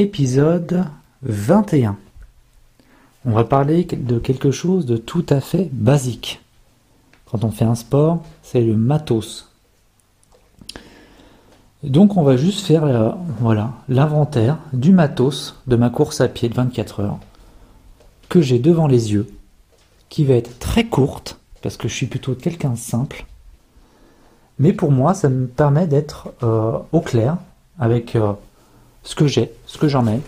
Épisode 21. On va parler de quelque chose de tout à fait basique. Quand on fait un sport, c'est le matos. Donc on va juste faire voilà, l'inventaire du matos de ma course à pied de 24 heures que j'ai devant les yeux, qui va être très courte, parce que je suis plutôt quelqu'un simple. Mais pour moi, ça me permet d'être euh, au clair avec euh, ce que j'ai, ce que ai.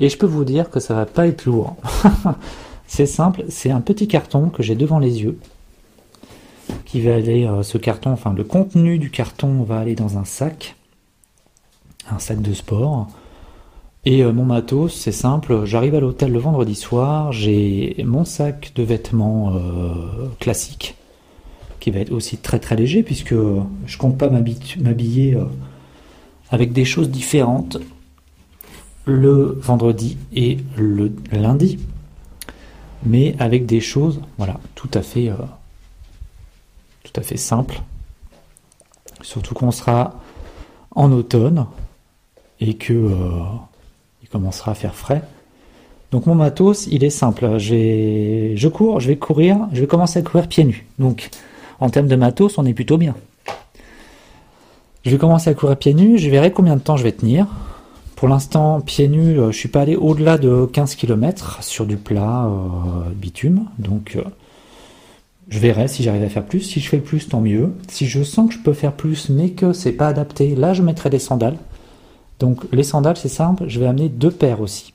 Et je peux vous dire que ça va pas être lourd. c'est simple, c'est un petit carton que j'ai devant les yeux. Qui va aller, euh, ce carton, enfin le contenu du carton va aller dans un sac. Un sac de sport. Et euh, mon matos, c'est simple, j'arrive à l'hôtel le vendredi soir, j'ai mon sac de vêtements euh, classique, qui va être aussi très très léger, puisque je compte pas m'habiller avec des choses différentes le vendredi et le lundi, mais avec des choses, voilà, tout à fait, euh, tout à fait simples. Surtout qu'on sera en automne et que euh, il commencera à faire frais. Donc mon matos, il est simple. Je cours, je vais courir, je vais commencer à courir pieds nus. Donc en termes de matos, on est plutôt bien. Je vais commencer à courir pieds nus, je verrai combien de temps je vais tenir. Pour l'instant, pieds nus, euh, je suis pas allé au-delà de 15 km sur du plat euh, bitume. Donc, euh, je verrai si j'arrive à faire plus. Si je fais plus, tant mieux. Si je sens que je peux faire plus, mais que c'est pas adapté, là, je mettrai des sandales. Donc, les sandales, c'est simple. Je vais amener deux paires aussi.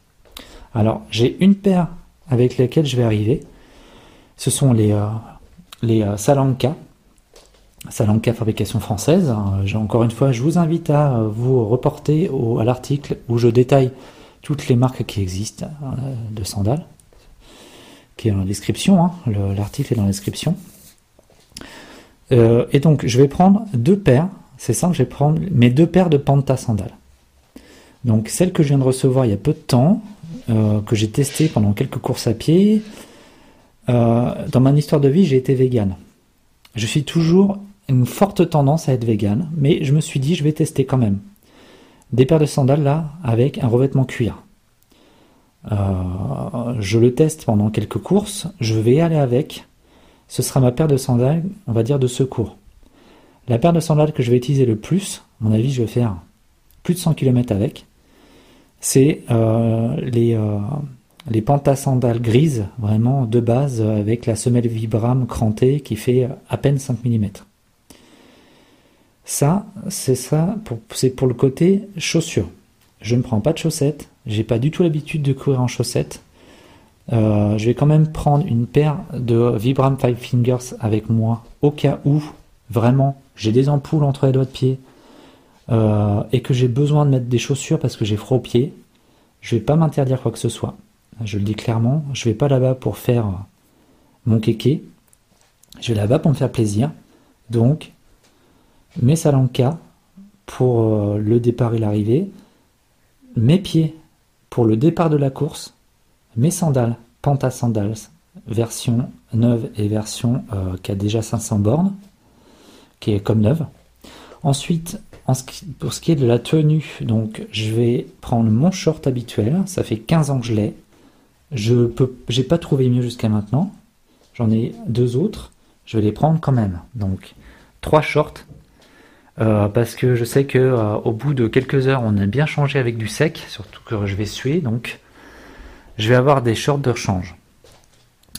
Alors, j'ai une paire avec lesquelles je vais arriver. Ce sont les, les Salanka Salanka fabrication française. Encore une fois, je vous invite à vous reporter à l'article où je détaille toutes les marques qui existent euh, de sandales, qui est dans la description. Hein. L'article est dans la description. Euh, et donc, je vais prendre deux paires. C'est simple, je vais prendre mes deux paires de Panta sandales. Donc, celle que je viens de recevoir il y a peu de temps, euh, que j'ai testée pendant quelques courses à pied. dans mon histoire de vie, j'ai été vegan. Je suis toujours une forte tendance à être vegan, mais je me suis dit je vais tester quand même. Des paires de sandales là avec un revêtement cuir. Euh, je le teste pendant quelques courses, je vais aller avec. Ce sera ma paire de sandales, on va dire de secours. La paire de sandales que je vais utiliser le plus, à mon avis je vais faire plus de 100 km avec, c'est euh, les, euh, les pantasandales grises, vraiment de base, avec la semelle Vibram crantée qui fait à peine 5 mm. Ça, c'est ça, c'est pour le côté chaussures. Je ne prends pas de chaussettes, j'ai pas du tout l'habitude de courir en chaussettes. Euh, je vais quand même prendre une paire de Vibram Five Fingers avec moi au cas où vraiment j'ai des ampoules entre les doigts de pied euh, et que j'ai besoin de mettre des chaussures parce que j'ai froid aux pieds. Je vais pas m'interdire quoi que ce soit. Je le dis clairement, je vais pas là-bas pour faire mon kéké. Je vais là-bas pour me faire plaisir. Donc, mes salankas pour euh, le départ et l'arrivée, mes pieds pour le départ de la course, mes sandales, Panta Sandals, version neuve et version euh, qui a déjà 500 bornes, qui est comme neuve. Ensuite, pour ce qui est de la tenue, donc je vais prendre mon short habituel, ça fait 15 ans que je l'ai. Je peux, j'ai pas trouvé mieux jusqu'à maintenant. J'en ai deux autres, je vais les prendre quand même. Donc trois shorts euh, parce que je sais que euh, au bout de quelques heures, on a bien changé avec du sec, surtout que je vais suer, donc je vais avoir des shorts de rechange.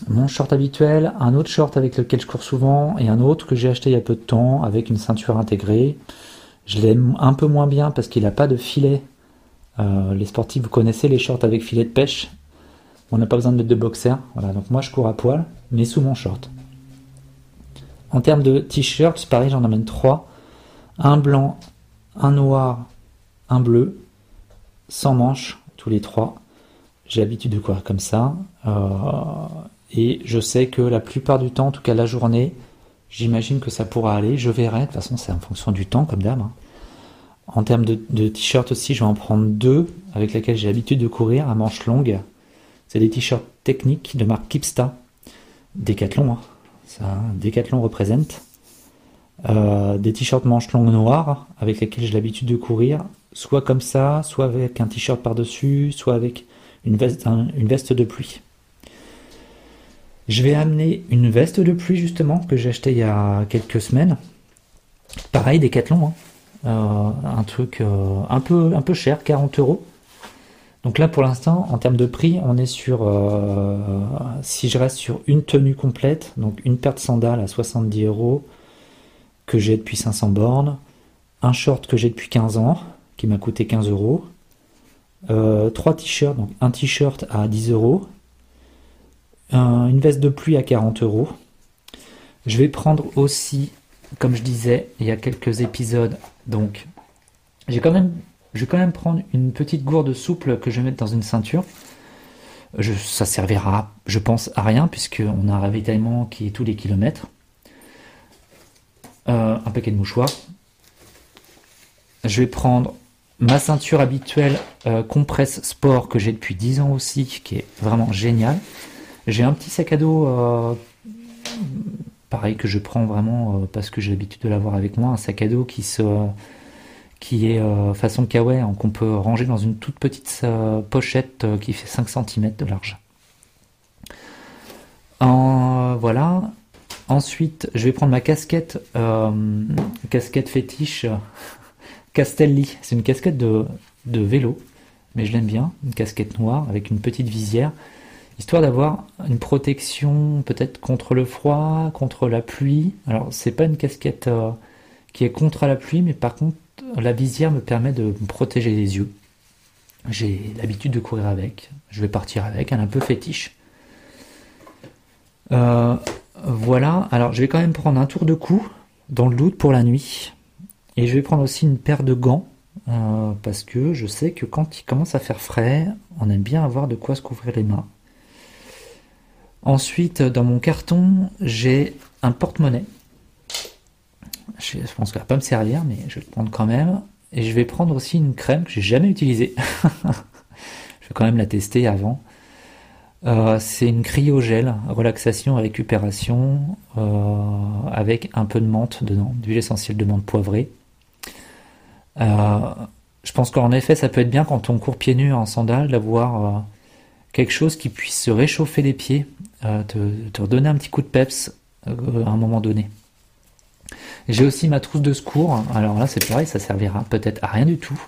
Mon short habituel, un autre short avec lequel je cours souvent, et un autre que j'ai acheté il y a peu de temps avec une ceinture intégrée. Je l'aime un peu moins bien parce qu'il n'a pas de filet. Euh, les sportifs, vous connaissez les shorts avec filet de pêche? On n'a pas besoin de mettre de boxer. Voilà, donc moi je cours à poil, mais sous mon short. En termes de t-shirts, pareil, j'en amène trois un blanc, un noir, un bleu, sans manches, tous les trois. J'ai l'habitude de courir comme ça. Euh, et je sais que la plupart du temps, en tout cas la journée, j'imagine que ça pourra aller. Je verrai. De toute façon, c'est en fonction du temps, comme d'hab. Hein. En termes de, t-shirts aussi, je vais en prendre deux avec lesquels j'ai l'habitude de courir à manches longues. C'est des t-shirts techniques de marque Kipsta. Decathlon, hein. ça, Decathlon représente. Euh, des t-shirts manches longues noires avec lesquels j'ai l'habitude de courir soit comme ça, soit avec un t-shirt par-dessus, soit avec une veste, de pluie. Je vais amener une veste de pluie justement que j'ai acheté il y a quelques semaines. Pareil, Decathlon, hein. Euh, un truc euh, un, peu, cher, 40 euros. Donc là pour l'instant, en termes de prix, on est sur, si je reste sur une tenue complète, donc une paire de sandales à 70 euros que j'ai depuis 500 bornes, un short que j'ai depuis 15 ans qui m'a coûté 15 euros, trois t-shirts, donc un t-shirt à 10 euros, une veste de pluie à 40 euros. Je vais prendre aussi, comme je disais il y a quelques épisodes, donc j'ai quand même, je vais quand même prendre une petite gourde souple que je vais mettre dans une ceinture. Ça servira, je pense, à rien puisqu'on a un ravitaillement qui est tous les kilomètres. Euh, un paquet de mouchoirs. Je vais prendre ma ceinture habituelle euh, compresse sport que j'ai depuis 10 ans aussi, qui est vraiment génial. J'ai un petit sac à dos, euh, pareil que je prends vraiment parce que j'ai l'habitude de l'avoir avec moi, un sac à dos qui se, qui est façon kawaii, hein, qu'on peut ranger dans une toute petite pochette qui fait 5 cm de large. voilà. Ensuite, je vais prendre ma casquette, casquette fétiche Castelli. C'est une casquette de, de vélo, mais je l'aime bien, une casquette noire avec une petite visière histoire d'avoir une protection peut-être contre le froid, contre la pluie. Alors c'est pas une casquette euh, qui est contre la pluie, mais par contre la visière me permet de me protéger les yeux. J'ai l'habitude de courir avec, je vais partir avec, elle est un peu fétiche. Euh, voilà, alors je vais quand même prendre un tour de cou dans le doute pour la nuit. Et je vais prendre aussi une paire de gants, euh, parce que je sais que quand il commence à faire frais, on aime bien avoir de quoi se couvrir les mains. Ensuite, dans mon carton, j'ai un porte-monnaie. Je pense qu'il va pas me servir, mais je vais le prendre quand même. Et je vais prendre aussi une crème que j'ai jamais utilisée. je vais quand même la tester avant. Euh, c'est une cryogel, relaxation et récupération, euh, avec un peu de menthe dedans, d'huile essentielle de menthe poivrée. Euh, je pense qu'en effet, ça peut être bien quand on court pieds nus en sandales d'avoir quelque chose qui puisse se réchauffer les pieds, euh, te, redonner un petit coup de peps à un moment donné. J'ai aussi ma trousse de secours. Alors là, c'est pareil, ça servira peut-être à rien du tout.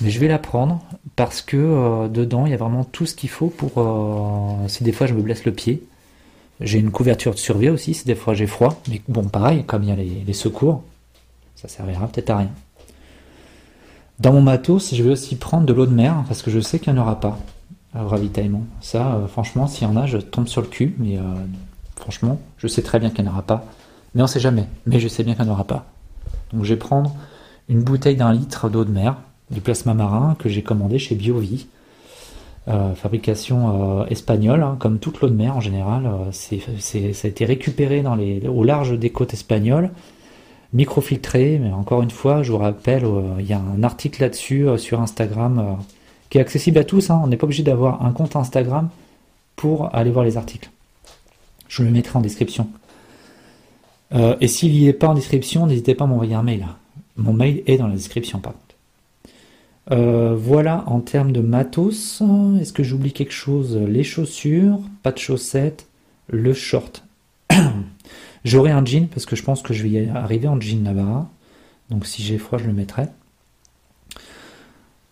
Mais je vais la prendre parce que euh, dedans, il y a vraiment tout ce qu'il faut pour si des fois je me blesse le pied. J'ai une couverture de survie aussi si des fois j'ai froid. Mais bon, pareil, comme il y a les, secours, ça servira peut-être à rien. Dans mon matos, je vais aussi prendre de l'eau de mer parce que je sais qu'il n'y en aura pas ravitaillement. Ça, euh, franchement, s'il y en a, je tombe sur le cul, mais euh, franchement, je sais très bien qu'il n'y en aura pas. Mais on sait jamais. Mais je sais bien qu'il n'y en aura pas. Donc je vais prendre une bouteille d'un litre d'eau de mer, du plasma marin que j'ai commandé chez BioVie. Euh, fabrication espagnole, hein, comme toute l'eau de mer en général. c'est, ça a été récupéré au large des côtes espagnoles, microfiltré, mais encore une fois, je vous rappelle, il y a un article là-dessus sur Instagram qui est accessible à tous. Hein. On n'est pas obligé d'avoir un compte Instagram pour aller voir les articles. Je le mettrai en description. Euh, et s'il n'y est pas en description, n'hésitez pas à m'envoyer un mail. Mon mail est dans la description par contre. Euh, voilà en termes de matos. Est-ce que j'oublie quelque chose? Les chaussures, pas de chaussettes, le short. J'aurai un jean parce que je pense que je vais y arriver en jean là-bas. Donc si j'ai froid, je le mettrai.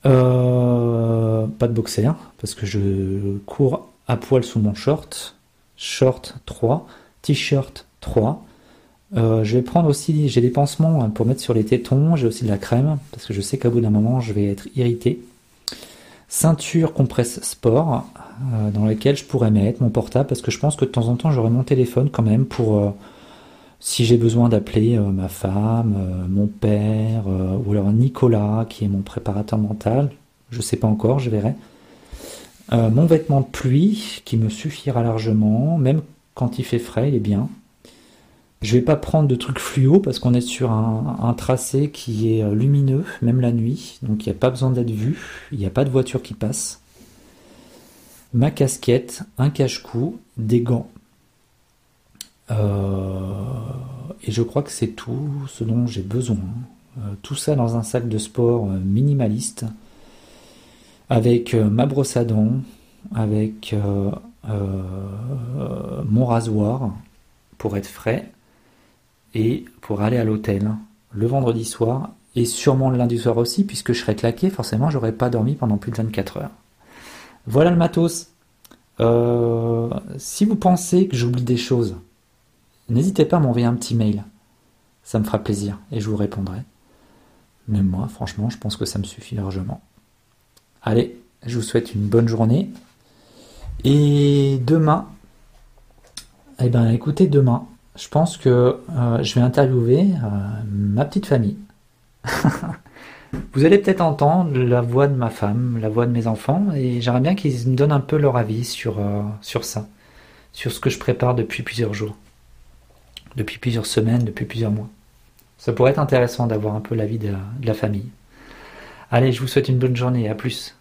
Euh, pas de boxer, parce que je cours à poil sous mon short. Short 3, t-shirt 3. Euh, je vais prendre aussi, j'ai des pansements hein, pour mettre sur les tétons, j'ai aussi de la crème, parce que je sais qu'à bout d'un moment, je vais être irrité. Ceinture compresse sport, euh, dans laquelle je pourrais mettre mon portable, parce que je pense que de temps en temps, j'aurai mon téléphone quand même pour si j'ai besoin d'appeler euh, ma femme, euh, mon père, euh, ou alors Nicolas, qui est mon préparateur mental, je sais pas encore, je verrai. mon vêtement de pluie, qui me suffira largement, même quand il fait frais, il est bien. Je vais pas prendre de trucs fluo parce qu'on est sur un, tracé qui est lumineux, même la nuit, donc il n'y a pas besoin d'être vu, il n'y a pas de voiture qui passe. Ma casquette, un cache-cou, des gants. Euh, et je crois que c'est tout ce dont j'ai besoin. tout ça dans un sac de sport minimaliste, avec ma brosse à dents, avec mon rasoir pour être frais et pour aller à l'hôtel le vendredi soir et sûrement le lundi soir aussi, puisque je serai claqué, forcément, j'aurais pas dormi pendant plus de 24 heures. Voilà le matos. Euh, si vous pensez que j'oublie des choses, n'hésitez pas à m'envoyer un petit mail. Ça me fera plaisir et je vous répondrai. Mais moi, franchement, je pense que ça me suffit largement. Allez, je vous souhaite une bonne journée. Et demain, eh ben écoutez, demain, je pense que euh, je vais interviewer euh, ma petite famille. Vous allez peut-être entendre la voix de ma femme, la voix de mes enfants, et j'aimerais bien qu'ils me donnent un peu leur avis sur, euh, ça, sur ce que je prépare depuis plusieurs jours, depuis plusieurs semaines, depuis plusieurs mois. Ça pourrait être intéressant d'avoir un peu l'avis de, de la famille. Allez, je vous souhaite une bonne journée, à plus.